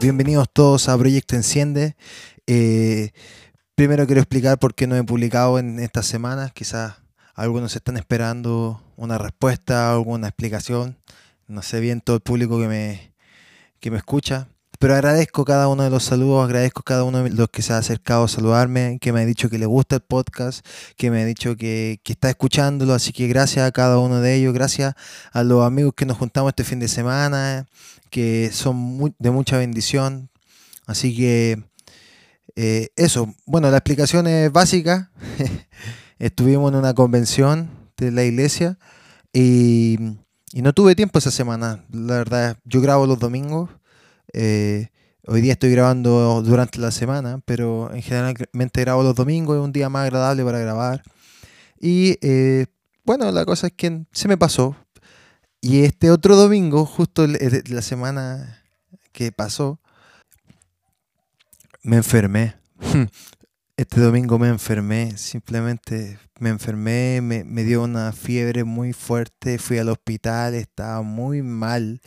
Bienvenidos todos a Proyecto Enciende. Eh, primero quiero explicar por qué no he publicado en estas semanas. Quizás algunos están esperando una respuesta, alguna explicación. No sé bien todo el público que me, que me escucha. Pero agradezco cada uno de los saludos, agradezco cada uno de los que se ha acercado a saludarme, que me ha dicho que le gusta el podcast, que me ha dicho que, está escuchándolo. Así que gracias a cada uno de ellos, gracias a los amigos que nos juntamos este fin de semana, que son de mucha bendición. Así que eh, eso, bueno, la explicación es básica. Estuvimos en una convención de la iglesia y, y no tuve tiempo esa semana. La verdad, yo grabo los domingos eh, hoy día estoy grabando durante la semana, pero en generalmente grabo los domingos, es un día más agradable para grabar. Y eh, bueno, la cosa es que se me pasó. Y este otro domingo, justo la semana que pasó, me enfermé. Este domingo me enfermé, simplemente me enfermé, me, me, dio una fiebre muy fuerte, fui al hospital, estaba muy mal,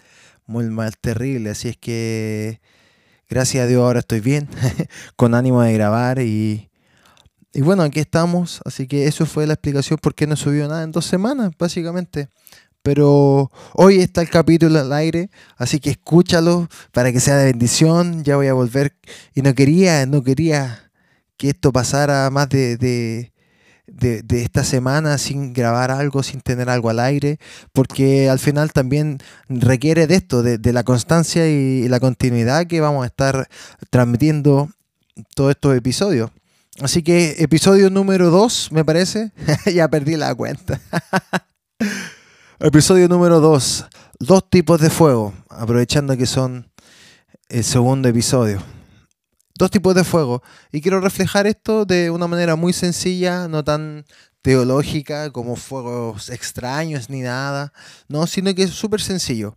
muy mal, terrible. Así es que, gracias a Dios, ahora estoy bien, con ánimo de grabar y, y bueno, aquí estamos. Así que eso fue la explicación por qué no subió nada en dos semanas, básicamente. Pero hoy está el capítulo al aire, así que escúchalo para que sea de bendición. Ya voy a volver. Y no quería, no quería que esto pasara más de, de, esta semana sin grabar algo, sin tener algo al aire, porque al final también requiere de esto, de, la constancia y, la continuidad que vamos a estar transmitiendo todos estos episodios. Así que episodio número 2, me parece, ya perdí la cuenta. episodio número 2, dos tipos de fuego, aprovechando que son el segundo episodio dos tipos de fuego. Y quiero reflejar esto de una manera muy sencilla, no tan teológica como fuegos extraños ni nada, no, sino que es súper sencillo.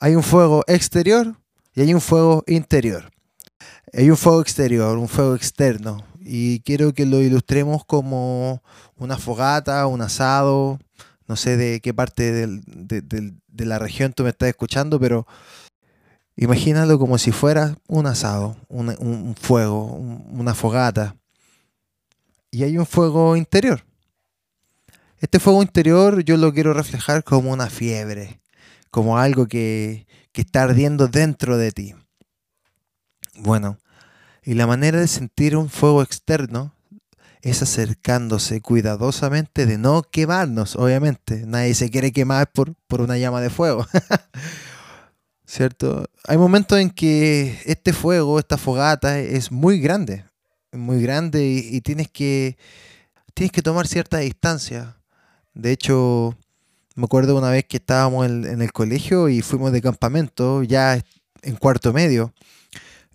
Hay un fuego exterior y hay un fuego interior. Hay un fuego exterior, un fuego externo, y quiero que lo ilustremos como una fogata, un asado, no sé de qué parte de la región tú me estás escuchando, pero Imagínalo como si fuera un asado, un, fuego, una fogata. Y hay un fuego interior. Este fuego interior yo lo quiero reflejar como una fiebre, como algo que, que está ardiendo dentro de ti. Bueno, y la manera de sentir un fuego externo es acercándose cuidadosamente de no quemarnos, obviamente. Nadie se quiere quemar por, por una llama de fuego. ¿cierto? Hay momentos en que este fuego, esta fogata es muy grande, muy grande y, tienes, que, tienes que tomar cierta distancia. De hecho, me acuerdo una vez que estábamos en el colegio y fuimos de campamento ya en cuarto medio.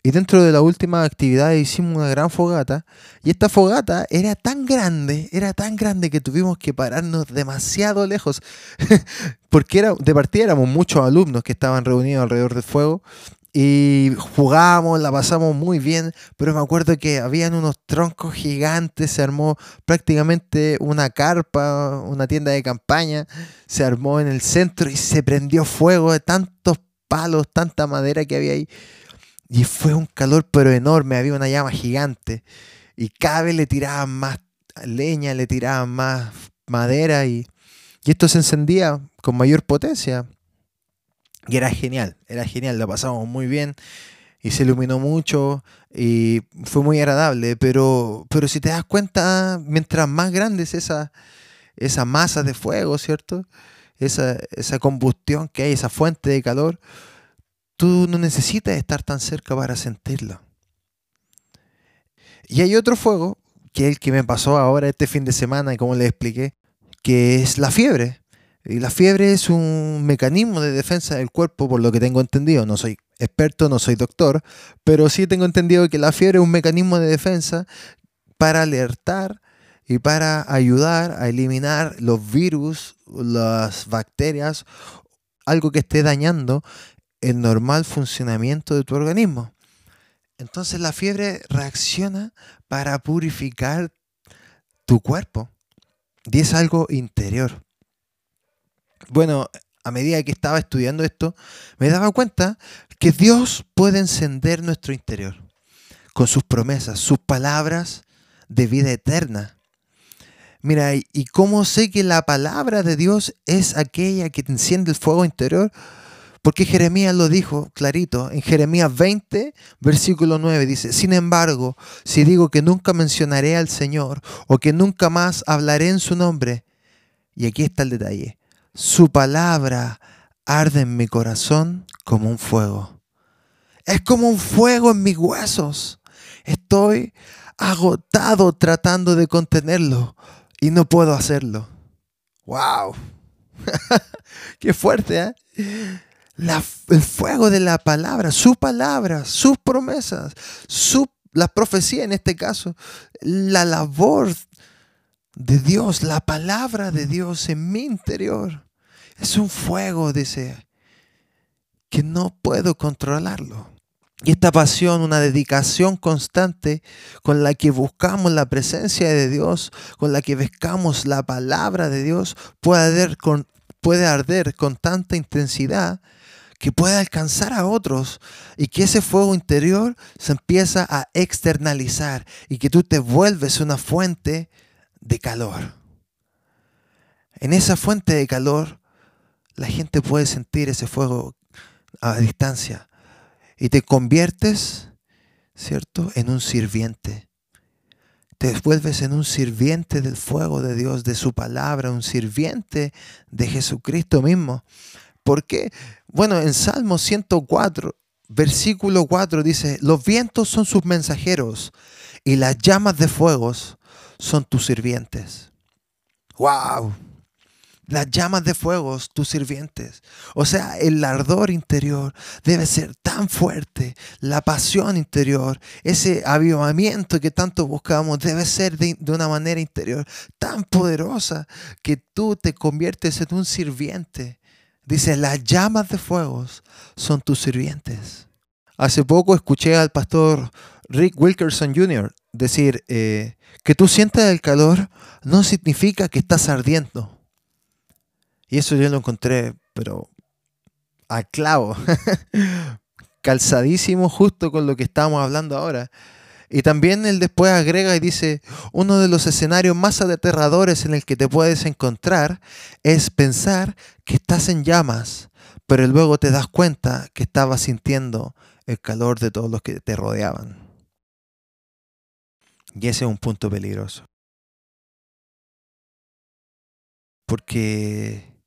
Y dentro de la última actividad hicimos una gran fogata. Y esta fogata era tan grande, era tan grande que tuvimos que pararnos demasiado lejos. Porque era, de partida éramos muchos alumnos que estaban reunidos alrededor del fuego. Y jugábamos, la pasamos muy bien. Pero me acuerdo que habían unos troncos gigantes. Se armó prácticamente una carpa, una tienda de campaña. Se armó en el centro y se prendió fuego de tantos palos, tanta madera que había ahí. Y fue un calor pero enorme, había una llama gigante. Y cada vez le tiraban más leña, le tiraban más madera y, esto se encendía con mayor potencia. Y era genial, era genial, la pasamos muy bien y se iluminó mucho y fue muy agradable. Pero, pero si te das cuenta, mientras más grande es esa, esa masa de fuego, ¿cierto? Esa, esa combustión que hay, esa fuente de calor, Tú no necesitas estar tan cerca para sentirlo. Y hay otro fuego, que es el que me pasó ahora este fin de semana, y como les expliqué, que es la fiebre. Y la fiebre es un mecanismo de defensa del cuerpo, por lo que tengo entendido. No soy experto, no soy doctor, pero sí tengo entendido que la fiebre es un mecanismo de defensa para alertar y para ayudar a eliminar los virus, las bacterias, algo que esté dañando el normal funcionamiento de tu organismo. Entonces la fiebre reacciona para purificar tu cuerpo. Y es algo interior. Bueno, a medida que estaba estudiando esto, me daba cuenta que Dios puede encender nuestro interior con sus promesas, sus palabras de vida eterna. Mira, ¿y cómo sé que la palabra de Dios es aquella que te enciende el fuego interior? Porque Jeremías lo dijo clarito, en Jeremías 20, versículo 9 dice, sin embargo, si digo que nunca mencionaré al Señor o que nunca más hablaré en su nombre, y aquí está el detalle, su palabra arde en mi corazón como un fuego. Es como un fuego en mis huesos. Estoy agotado tratando de contenerlo y no puedo hacerlo. ¡Wow! ¡Qué fuerte! ¿eh? El fuego de la palabra, su palabra, sus promesas, su, la profecía en este caso, la labor de Dios, la palabra de Dios en mi interior. Es un fuego, dice, que no puedo controlarlo. Y esta pasión, una dedicación constante con la que buscamos la presencia de Dios, con la que buscamos la palabra de Dios, puede arder con, puede arder con tanta intensidad que pueda alcanzar a otros y que ese fuego interior se empieza a externalizar y que tú te vuelves una fuente de calor. En esa fuente de calor, la gente puede sentir ese fuego a distancia y te conviertes, ¿cierto?, en un sirviente. Te vuelves en un sirviente del fuego de Dios, de su palabra, un sirviente de Jesucristo mismo. ¿Por qué? Bueno, en Salmo 104, versículo 4 dice, los vientos son sus mensajeros y las llamas de fuegos son tus sirvientes. ¡Wow! Las llamas de fuegos, tus sirvientes. O sea, el ardor interior debe ser tan fuerte. La pasión interior, ese avivamiento que tanto buscamos, debe ser de, de, una manera interior tan poderosa que tú te conviertes en un sirviente Dice, las llamas de fuegos son tus sirvientes. Hace poco escuché al pastor Rick Wilkerson Jr. decir eh, que tú sientes el calor no significa que estás ardiendo. Y eso yo lo encontré, pero a clavo, calzadísimo justo con lo que estamos hablando ahora. Y también él después agrega y dice, uno de los escenarios más aterradores en el que te puedes encontrar es pensar que estás en llamas, pero luego te das cuenta que estabas sintiendo el calor de todos los que te rodeaban. Y ese es un punto peligroso. Porque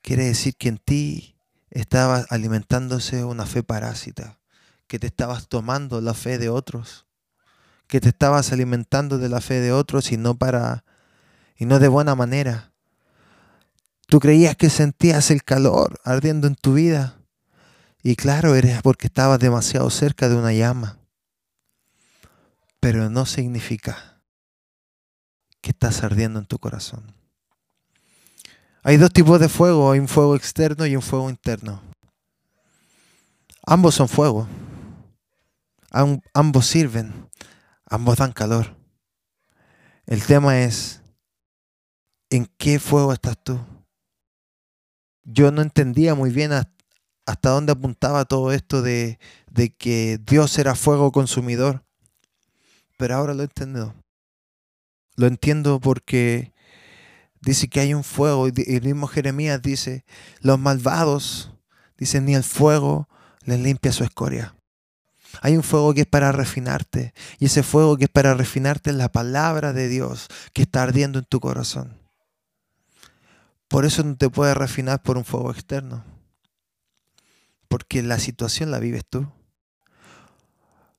quiere decir que en ti estaba alimentándose una fe parásita que te estabas tomando la fe de otros, que te estabas alimentando de la fe de otros y no para y no de buena manera. Tú creías que sentías el calor ardiendo en tu vida y claro, era porque estabas demasiado cerca de una llama. Pero no significa que estás ardiendo en tu corazón. Hay dos tipos de fuego, hay un fuego externo y un fuego interno. Ambos son fuego ambos sirven, ambos dan calor. El tema es, ¿en qué fuego estás tú? Yo no entendía muy bien hasta dónde apuntaba todo esto de, que Dios era fuego consumidor, pero ahora lo entiendo. Lo entiendo porque dice que hay un fuego, y el mismo Jeremías dice, los malvados, dicen, ni el fuego les limpia su escoria. Hay un fuego que es para refinarte. Y ese fuego que es para refinarte es la palabra de Dios que está ardiendo en tu corazón. Por eso no te puedes refinar por un fuego externo. Porque la situación la vives tú.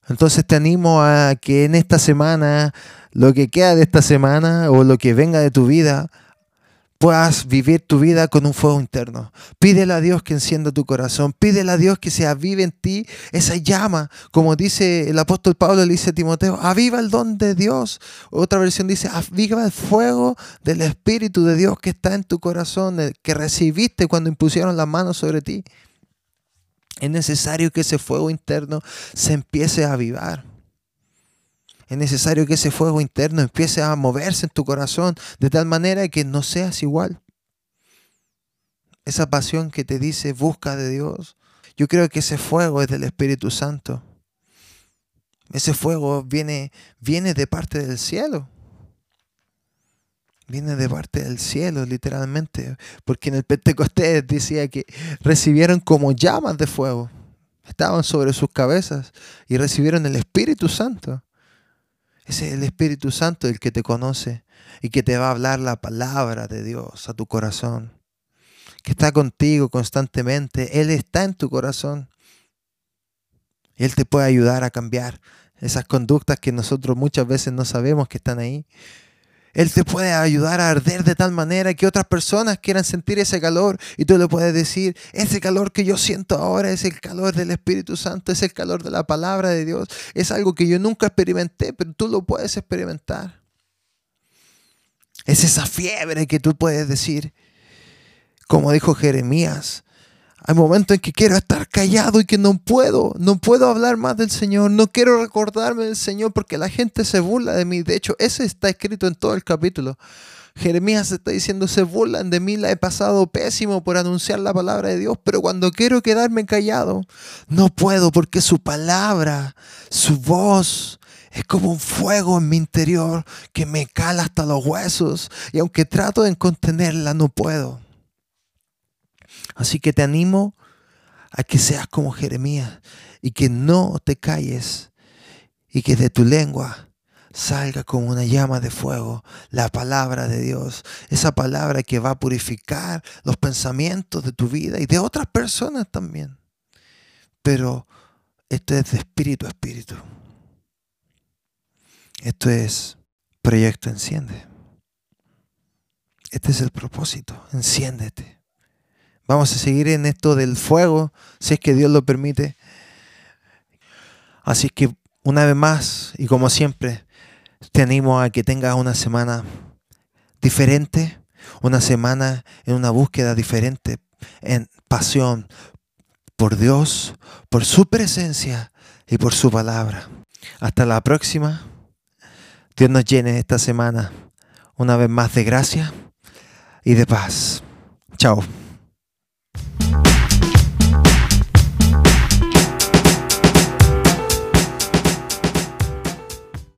Entonces te animo a que en esta semana, lo que queda de esta semana o lo que venga de tu vida, puedas vivir tu vida con un fuego interno. Pídele a Dios que encienda tu corazón. Pídele a Dios que se avive en ti esa llama. Como dice el apóstol Pablo, le dice a Timoteo, aviva el don de Dios. Otra versión dice, aviva el fuego del Espíritu de Dios que está en tu corazón, que recibiste cuando impusieron las manos sobre ti. Es necesario que ese fuego interno se empiece a avivar. Es necesario que ese fuego interno empiece a moverse en tu corazón de tal manera que no seas igual. esa pasión que te dice busca de Dios. Yo creo que ese fuego es del Espíritu Santo. Ese fuego viene, viene de parte del cielo. Viene de parte del cielo, literalmente. Porque en el Pentecostés decía que recibieron como llamas de fuego. Estaban sobre sus cabezas y recibieron el Espíritu Santo. Es el Espíritu Santo el que te conoce y que te va a hablar la palabra de Dios a tu corazón. Que está contigo constantemente. Él está en tu corazón. Él te puede ayudar a cambiar esas conductas que nosotros muchas veces no sabemos que están ahí. Él te puede ayudar a arder de tal manera que otras personas quieran sentir ese calor y tú le puedes decir, ese calor que yo siento ahora es el calor del Espíritu Santo, es el calor de la palabra de Dios, es algo que yo nunca experimenté, pero tú lo puedes experimentar. Es esa fiebre que tú puedes decir, como dijo Jeremías, hay momentos en que quiero estar callado y que no puedo, no puedo hablar más del Señor, no quiero recordarme del Señor porque la gente se burla de mí. De hecho, ese está escrito en todo el capítulo. Jeremías está diciendo, se burlan de mí, la he pasado pésimo por anunciar la palabra de Dios, pero cuando quiero quedarme callado, no puedo porque su palabra, su voz, es como un fuego en mi interior que me cala hasta los huesos y aunque trato de contenerla, no puedo. Así que te animo a que seas como Jeremías y que no te calles y que de tu lengua salga como una llama de fuego la palabra de Dios, esa palabra que va a purificar los pensamientos de tu vida y de otras personas también. Pero esto es de espíritu a espíritu. Esto es proyecto enciende. Este es el propósito, enciéndete. Vamos a seguir en esto del fuego, si es que Dios lo permite. Así que una vez más, y como siempre, te animo a que tengas una semana diferente, una semana en una búsqueda diferente, en pasión por Dios, por su presencia y por su palabra. Hasta la próxima. Dios nos llene esta semana una vez más de gracia y de paz. Chao. Thank you.